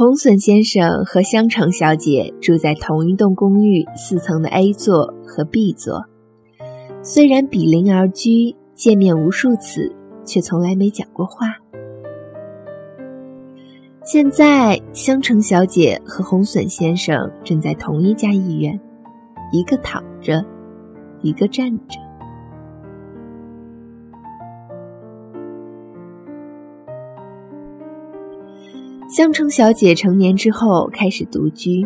红隼先生和香橙小姐住在同一栋公寓四层的 A 座和 B 座，虽然比邻而居，见面无数次，却从来没讲过话。现在，香橙小姐和红隼先生正在同一家医院，一个躺着，一个站着。香橙小姐成年之后开始独居，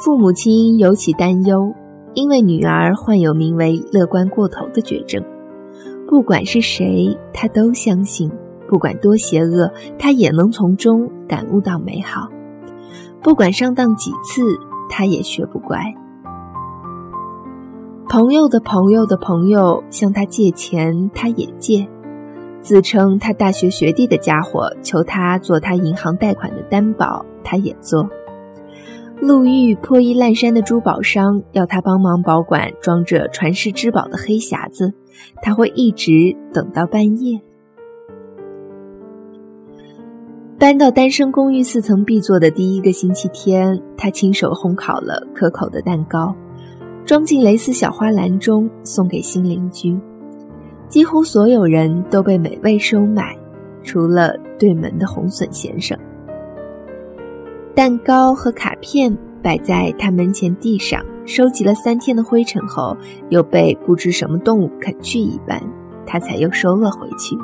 父母亲尤其担忧，因为女儿患有名为“乐观过头”的绝症。不管是谁，她都相信，不管多邪恶，她也能从中感悟到美好。不管上当几次，她也学不乖。朋友的朋友的朋友向她借钱，她也借。自称他大学学弟的家伙求他做他银行贷款的担保，他也做。路遇破衣烂衫的珠宝商要他帮忙保管装着传世之宝的黑匣子，他会一直等到半夜。搬到单身公寓四层 B 座的第一个星期天，他亲手烘烤了可口的蛋糕，装进蕾丝小花篮中，送给新邻居。几乎所有人都被美味收买，除了对门的红隼先生。蛋糕和卡片摆在他门前地上，收集了三天的灰尘后，又被不知什么动物啃去一半，他才又收了回去。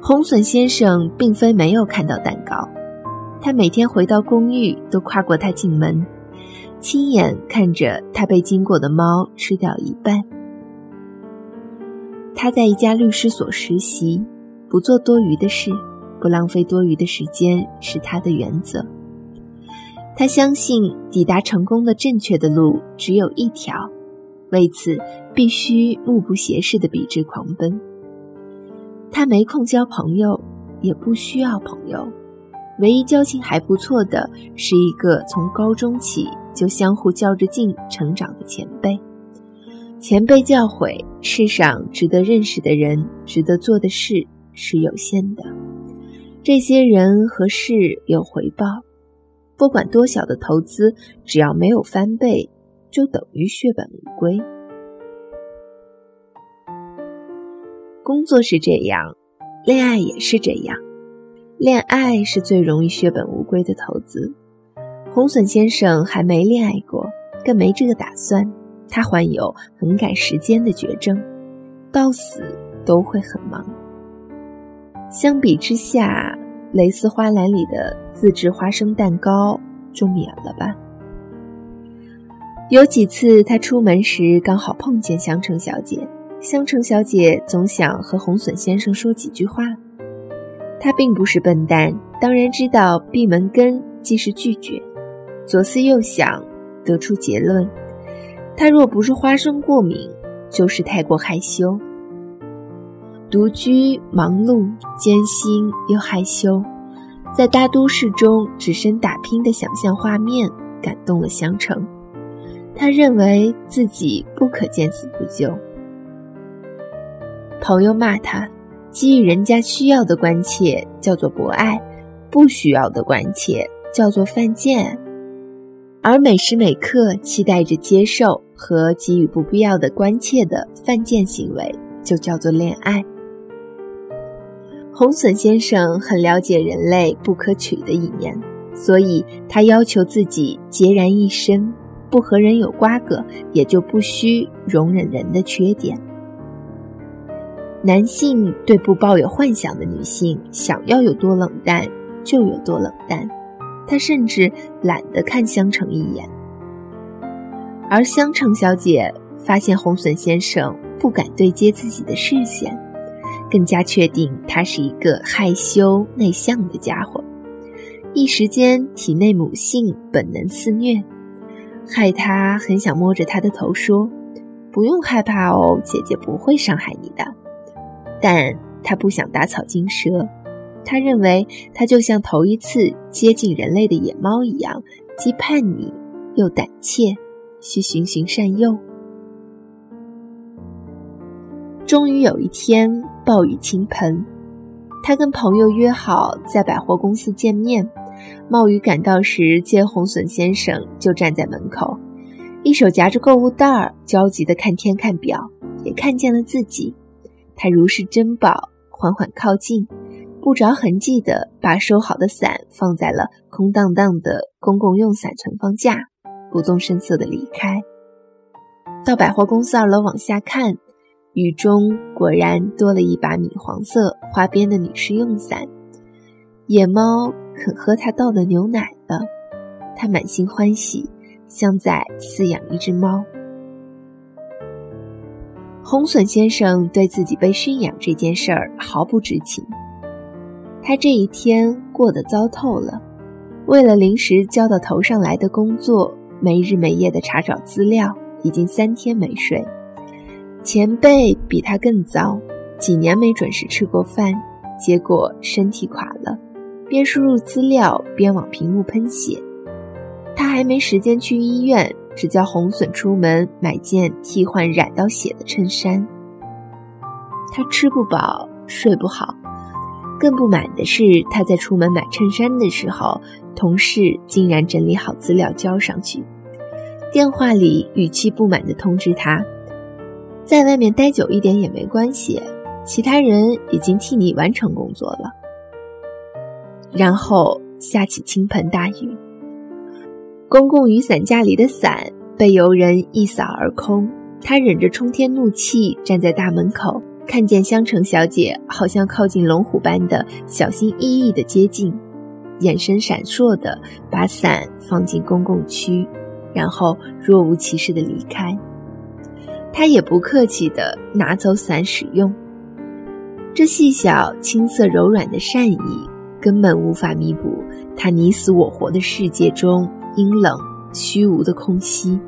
红隼先生并非没有看到蛋糕，他每天回到公寓都跨过他进门，亲眼看着他被经过的猫吃掉一半。他在一家律师所实习，不做多余的事，不浪费多余的时间是他的原则。他相信抵达成功的正确的路只有一条，为此必须目不斜视的笔直狂奔。他没空交朋友，也不需要朋友，唯一交情还不错的是一个从高中起就相互较着劲成长的前辈。前辈教诲：世上值得认识的人、值得做的事是有限的，这些人和事有回报，不管多小的投资，只要没有翻倍，就等于血本无归。工作是这样，恋爱也是这样。恋爱是最容易血本无归的投资。红隼先生还没恋爱过，更没这个打算。他患有很赶时间的绝症，到死都会很忙。相比之下，蕾丝花篮里的自制花生蛋糕就免了吧。有几次他出门时刚好碰见香橙小姐，香橙小姐总想和红隼先生说几句话。他并不是笨蛋，当然知道闭门羹即是拒绝。左思右想，得出结论。他若不是花生过敏，就是太过害羞。独居、忙碌、艰辛又害羞，在大都市中只身打拼的想象画面感动了香橙。他认为自己不可见死不救。朋友骂他，给予人家需要的关切叫做博爱，不需要的关切叫做犯贱。而每时每刻期待着接受和给予不必要的关切的犯贱行为，就叫做恋爱。红隼先生很了解人类不可取的一面，所以他要求自己孑然一身，不和人有瓜葛，也就不需容忍人的缺点。男性对不抱有幻想的女性，想要有多冷淡就有多冷淡。他甚至懒得看香橙一眼，而香橙小姐发现红隼先生不敢对接自己的视线，更加确定他是一个害羞内向的家伙。一时间，体内母性本能肆虐，害他很想摸着他的头说：“不用害怕哦，姐姐不会伤害你的。”但他不想打草惊蛇。他认为，他就像头一次接近人类的野猫一样，既叛逆又胆怯，需循循善诱。终于有一天，暴雨倾盆，他跟朋友约好在百货公司见面。冒雨赶到时，见红隼先生就站在门口，一手夹着购物袋儿，焦急地看天看表，也看见了自己。他如视珍宝，缓缓靠近，不着痕迹地把收好的伞放在了空荡荡的公共用伞存放架，不动声色地离开。到百货公司二楼往下看，雨中果然多了一把米黄色花边的女士用伞。野猫肯喝他倒的牛奶了，他满心欢喜，像在饲养一只猫。红隼先生对自己被驯养这件事儿毫不知情，他这一天过得糟透了，为了临时交到头上来的工作，没日没夜的查找资料。已经三天没睡，前辈比他更糟，几年没准时吃过饭，结果身体垮了，边输入资料边往屏幕喷血。他还没时间去医院，只叫红隼出门买件替换染到血的衬衫。他吃不饱，睡不好，更不满的是，他在出门买衬衫的时候，同事竟然整理好资料交上去。电话里语气不满地通知他，在外面待久一点也没关系，其他人已经替你完成工作了。然后下起倾盆大雨，公共雨伞架里的伞被游人一扫而空。他忍着冲天怒气站在大门口，看见香橙小姐好像靠近龙虎般的小心翼翼地接近，眼神闪烁地把伞放进公共区。然后若无其事的离开，他也不客气的拿走伞使用。这细小、青涩、柔软的善意，根本无法弥补他你死我活的世界中阴冷、虚无的空隙。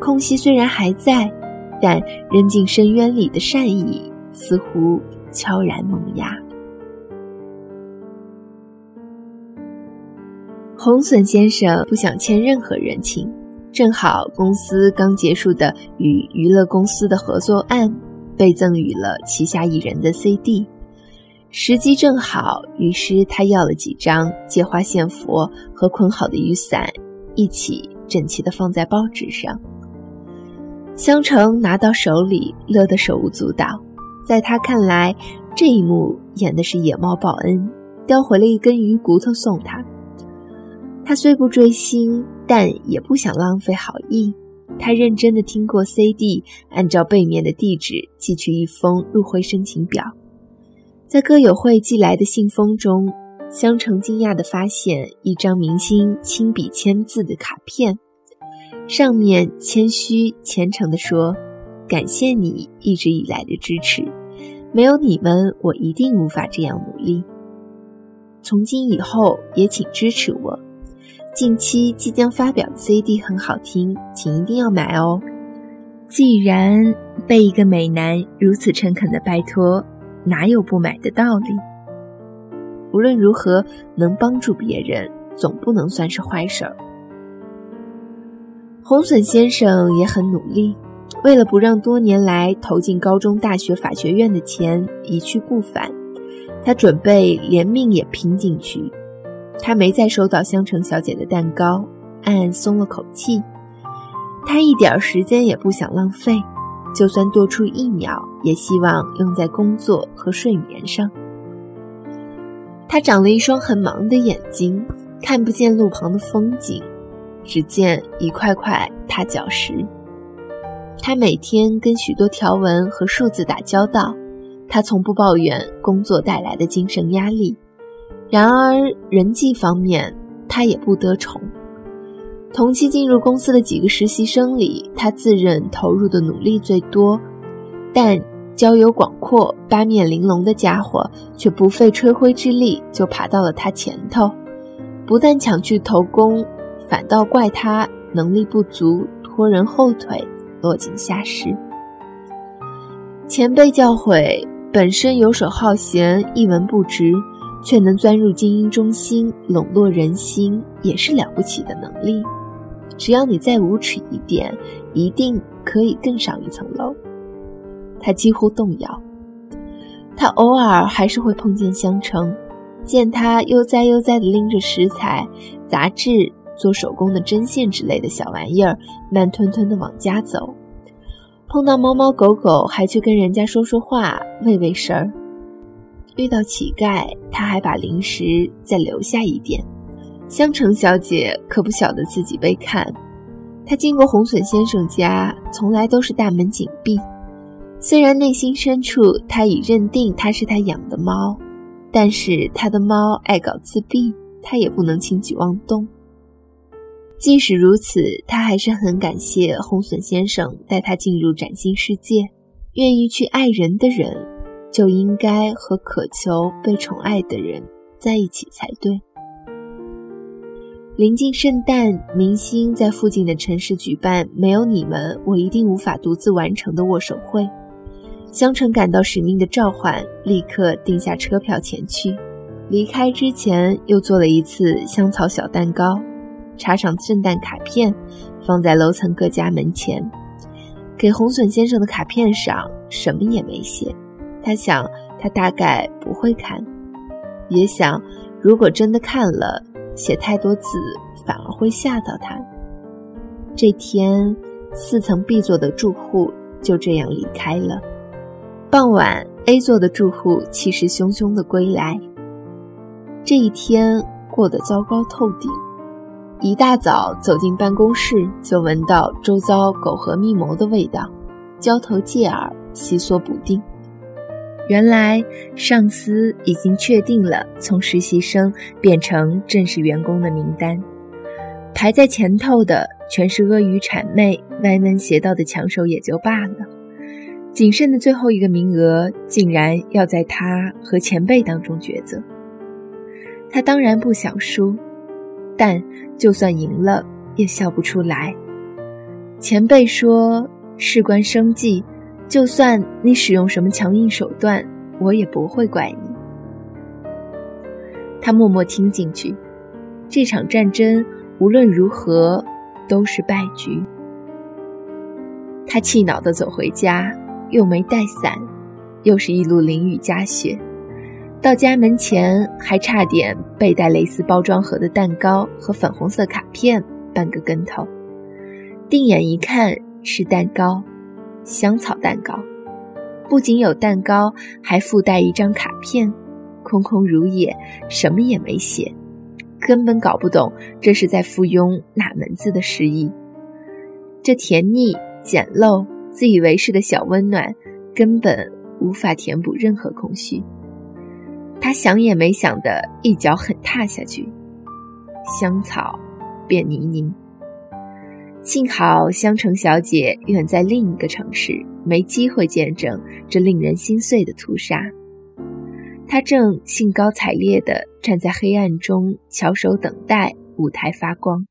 空隙虽然还在，但扔进深渊里的善意似乎悄然萌芽。红隼先生不想欠任何人情，正好公司刚结束的与娱乐公司的合作案被赠予了旗下艺人的 CD，时机正好，于是他要了几张借花献佛和捆好的雨伞，一起整齐地放在报纸上。香橙拿到手里，乐得手舞足蹈。在他看来，这一幕演的是野猫报恩，叼回了一根鱼骨头送他。他虽不追星，但也不想浪费好意。他认真的听过 CD，按照背面的地址寄去一封入会申请表。在歌友会寄来的信封中，香橙惊讶地发现一张明星亲笔签字的卡片，上面谦虚虔诚地说：“感谢你一直以来的支持，没有你们，我一定无法这样努力。从今以后，也请支持我。”近期即将发表的 CD 很好听，请一定要买哦。既然被一个美男如此诚恳的拜托，哪有不买的道理？无论如何，能帮助别人，总不能算是坏事儿。红隼先生也很努力，为了不让多年来投进高中、大学、法学院的钱一去不返，他准备连命也拼进去。他没再收到香橙小姐的蛋糕，暗暗松了口气。他一点时间也不想浪费，就算多出一秒，也希望用在工作和睡眠上。他长了一双很忙的眼睛，看不见路旁的风景，只见一块块踏脚石。他每天跟许多条纹和数字打交道，他从不抱怨工作带来的精神压力。然而，人际方面他也不得宠。同期进入公司的几个实习生里，他自认投入的努力最多，但交友广阔、八面玲珑的家伙却不费吹灰之力就爬到了他前头，不但抢去头功，反倒怪他能力不足，拖人后腿，落井下石。前辈教诲，本身游手好闲，一文不值。却能钻入精英中心，笼络人心，也是了不起的能力。只要你再无耻一点，一定可以更上一层楼。他几乎动摇。他偶尔还是会碰见香橙，见他悠哉悠哉地拎着食材、杂志、做手工的针线之类的小玩意儿，慢吞吞地往家走。碰到猫猫狗狗，还去跟人家说说话、喂喂食儿。遇到乞丐，他还把零食再留下一点。香橙小姐可不晓得自己被看，她经过红笋先生家，从来都是大门紧闭。虽然内心深处，她已认定他是她养的猫，但是她的猫爱搞自闭，她也不能轻举妄动。即使如此，他还是很感谢红隼先生带他进入崭新世界。愿意去爱人的人，就应该和渴求被宠爱的人在一起才对。临近圣诞，明星在附近的城市举办“没有你们，我一定无法独自完成”的握手会。香橙感到使命的召唤，立刻订下车票前去。离开之前，又做了一次香草小蛋糕，插上圣诞卡片，放在楼层各家门前。给红隼先生的卡片上什么也没写。他想，他大概不会看，也想，如果真的看了，写太多字反而会吓到他。这天，四层 B 座的住户就这样离开了。傍晚，A 座的住户气势汹汹地归来。这一天过得糟糕透顶。一大早走进办公室，就闻到周遭苟合密谋的味道，交头接耳，悉缩不定。原来上司已经确定了从实习生变成正式员工的名单，排在前头的全是阿谀谄媚、歪门邪道的抢手，也就罢了。仅剩的最后一个名额，竟然要在他和前辈当中抉择。他当然不想输，但就算赢了，也笑不出来。前辈说：“事关生计，就算你使用什么强硬手段，我也不会怪你。”他默默听进去，这场战争无论如何都是败局。他气恼地走回家。又没带伞，又是一路淋雨夹雪，到家门前还差点被带蕾丝包装盒的蛋糕和粉红色卡片绊个跟头。定眼一看是蛋糕，香草蛋糕，不仅有蛋糕，还附带一张卡片，空空如也，什么也没写，根本搞不懂这是在附庸哪门子的诗意。这甜腻简陋。自以为是的小温暖，根本无法填补任何空虚。他想也没想的一脚狠踏下去，香草变泥泞。幸好香橙小姐远在另一个城市，没机会见证这令人心碎的屠杀。她正兴高采烈地站在黑暗中，翘首等待舞台发光。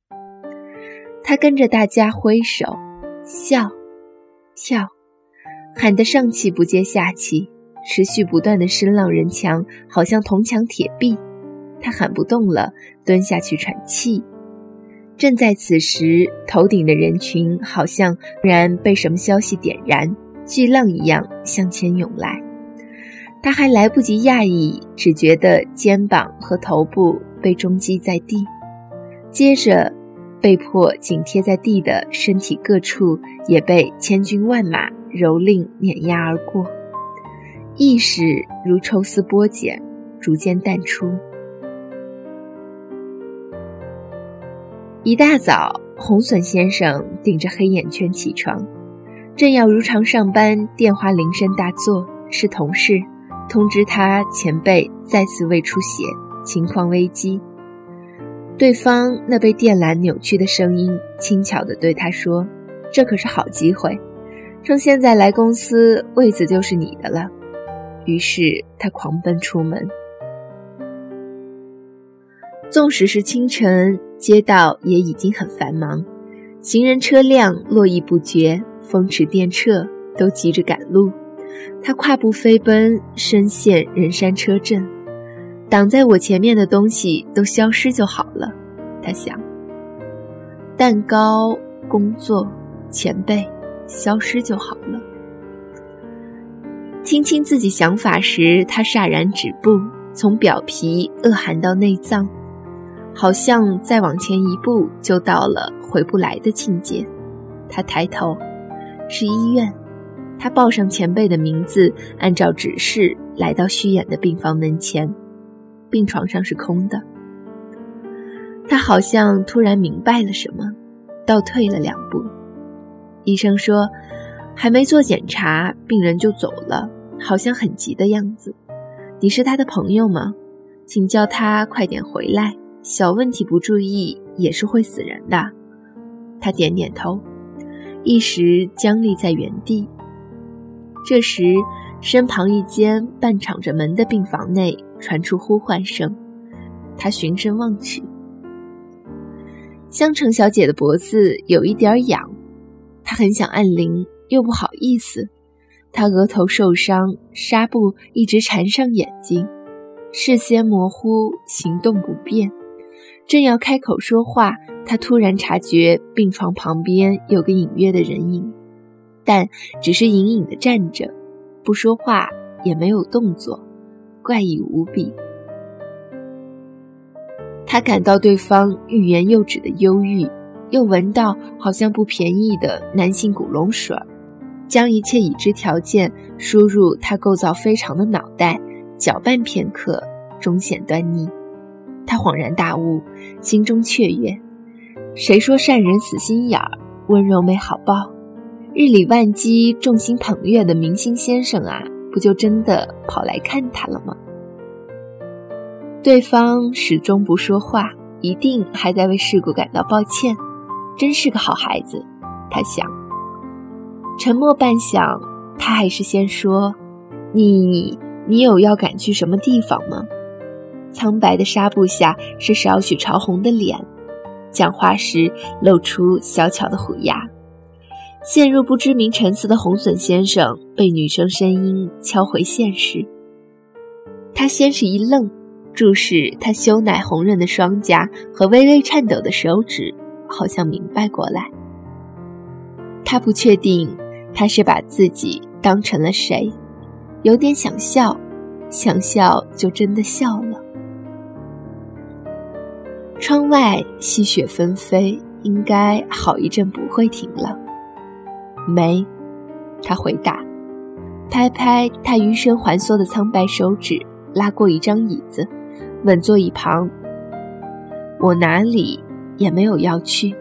她跟着大家挥手笑。跳，喊得上气不接下气，持续不断的声浪人墙，好像铜墙铁壁。他喊不动了，蹲下去喘气。正在此时，头顶的人群好像突然被什么消息点燃，巨浪一样向前涌来。他还来不及讶异，只觉得肩膀和头部被重击在地，接着。被迫紧贴在地的身体各处也被千军万马蹂躏碾压而过，意识如抽丝剥茧，逐渐淡出。一大早，红笋先生顶着黑眼圈起床，正要如常上班，电话铃声大作，是同事通知他前辈再次胃出血，情况危机。对方那被电缆扭曲的声音轻巧地对他说：“这可是好机会，趁现在来公司，位子就是你的了。”于是他狂奔出门。纵使是清晨，街道也已经很繁忙，行人车辆络绎不绝，风驰电掣，都急着赶路。他跨步飞奔，深陷人山车阵。挡在我前面的东西都消失就好了，他想。蛋糕、工作、前辈，消失就好了。听清自己想法时，他戛然止步，从表皮恶寒到内脏，好像再往前一步就到了回不来的境界。他抬头，是医院。他报上前辈的名字，按照指示来到虚掩的病房门前，病床上是空的。他好像突然明白了什么，倒退了两步。医生说，还没做检查，病人就走了，好像很急的样子。你是他的朋友吗？请叫他快点回来。小问题不注意也是会死人的。他点点头，一时僵立在原地。这时，身旁一间半敞着门的病房内传出呼唤声。他循声望去，香橙小姐的脖子有一点痒，她很想按铃，又不好意思。他额头受伤，纱布一直缠上眼睛，视线模糊，行动不便。正要开口说话，他突然察觉病床旁边有个隐约的人影。但只是隐隐的站着，不说话，也没有动作，怪异无比。他感到对方欲言又止的忧郁，又闻到好像不便宜的男性古龙水儿，将一切已知条件输入他构造非常的脑袋，搅拌片刻，终显端倪。他恍然大悟，心中雀跃：谁说善人死心眼儿，温柔没好报？日理万机、众星捧月的明星先生啊，不就真的跑来看他了吗？对方始终不说话，一定还在为事故感到抱歉。真是个好孩子，他想。沉默半晌，他还是先说：“你，你有要赶去什么地方吗？”苍白的纱布下是少许潮红的脸，讲话时露出小巧的虎牙。陷入不知名沉思的红隼先生被女生声音敲回现实。他先是一愣，注视他羞奶红润的双颊和微微颤抖的手指，好像明白过来。他不确定他是把自己当成了谁，有点想笑，想笑就真的笑了。窗外细雪纷飞，应该好一阵不会停了。没，他回答，拍拍他余生环缩的苍白手指，拉过一张椅子，稳坐一旁。我哪里也没有要去。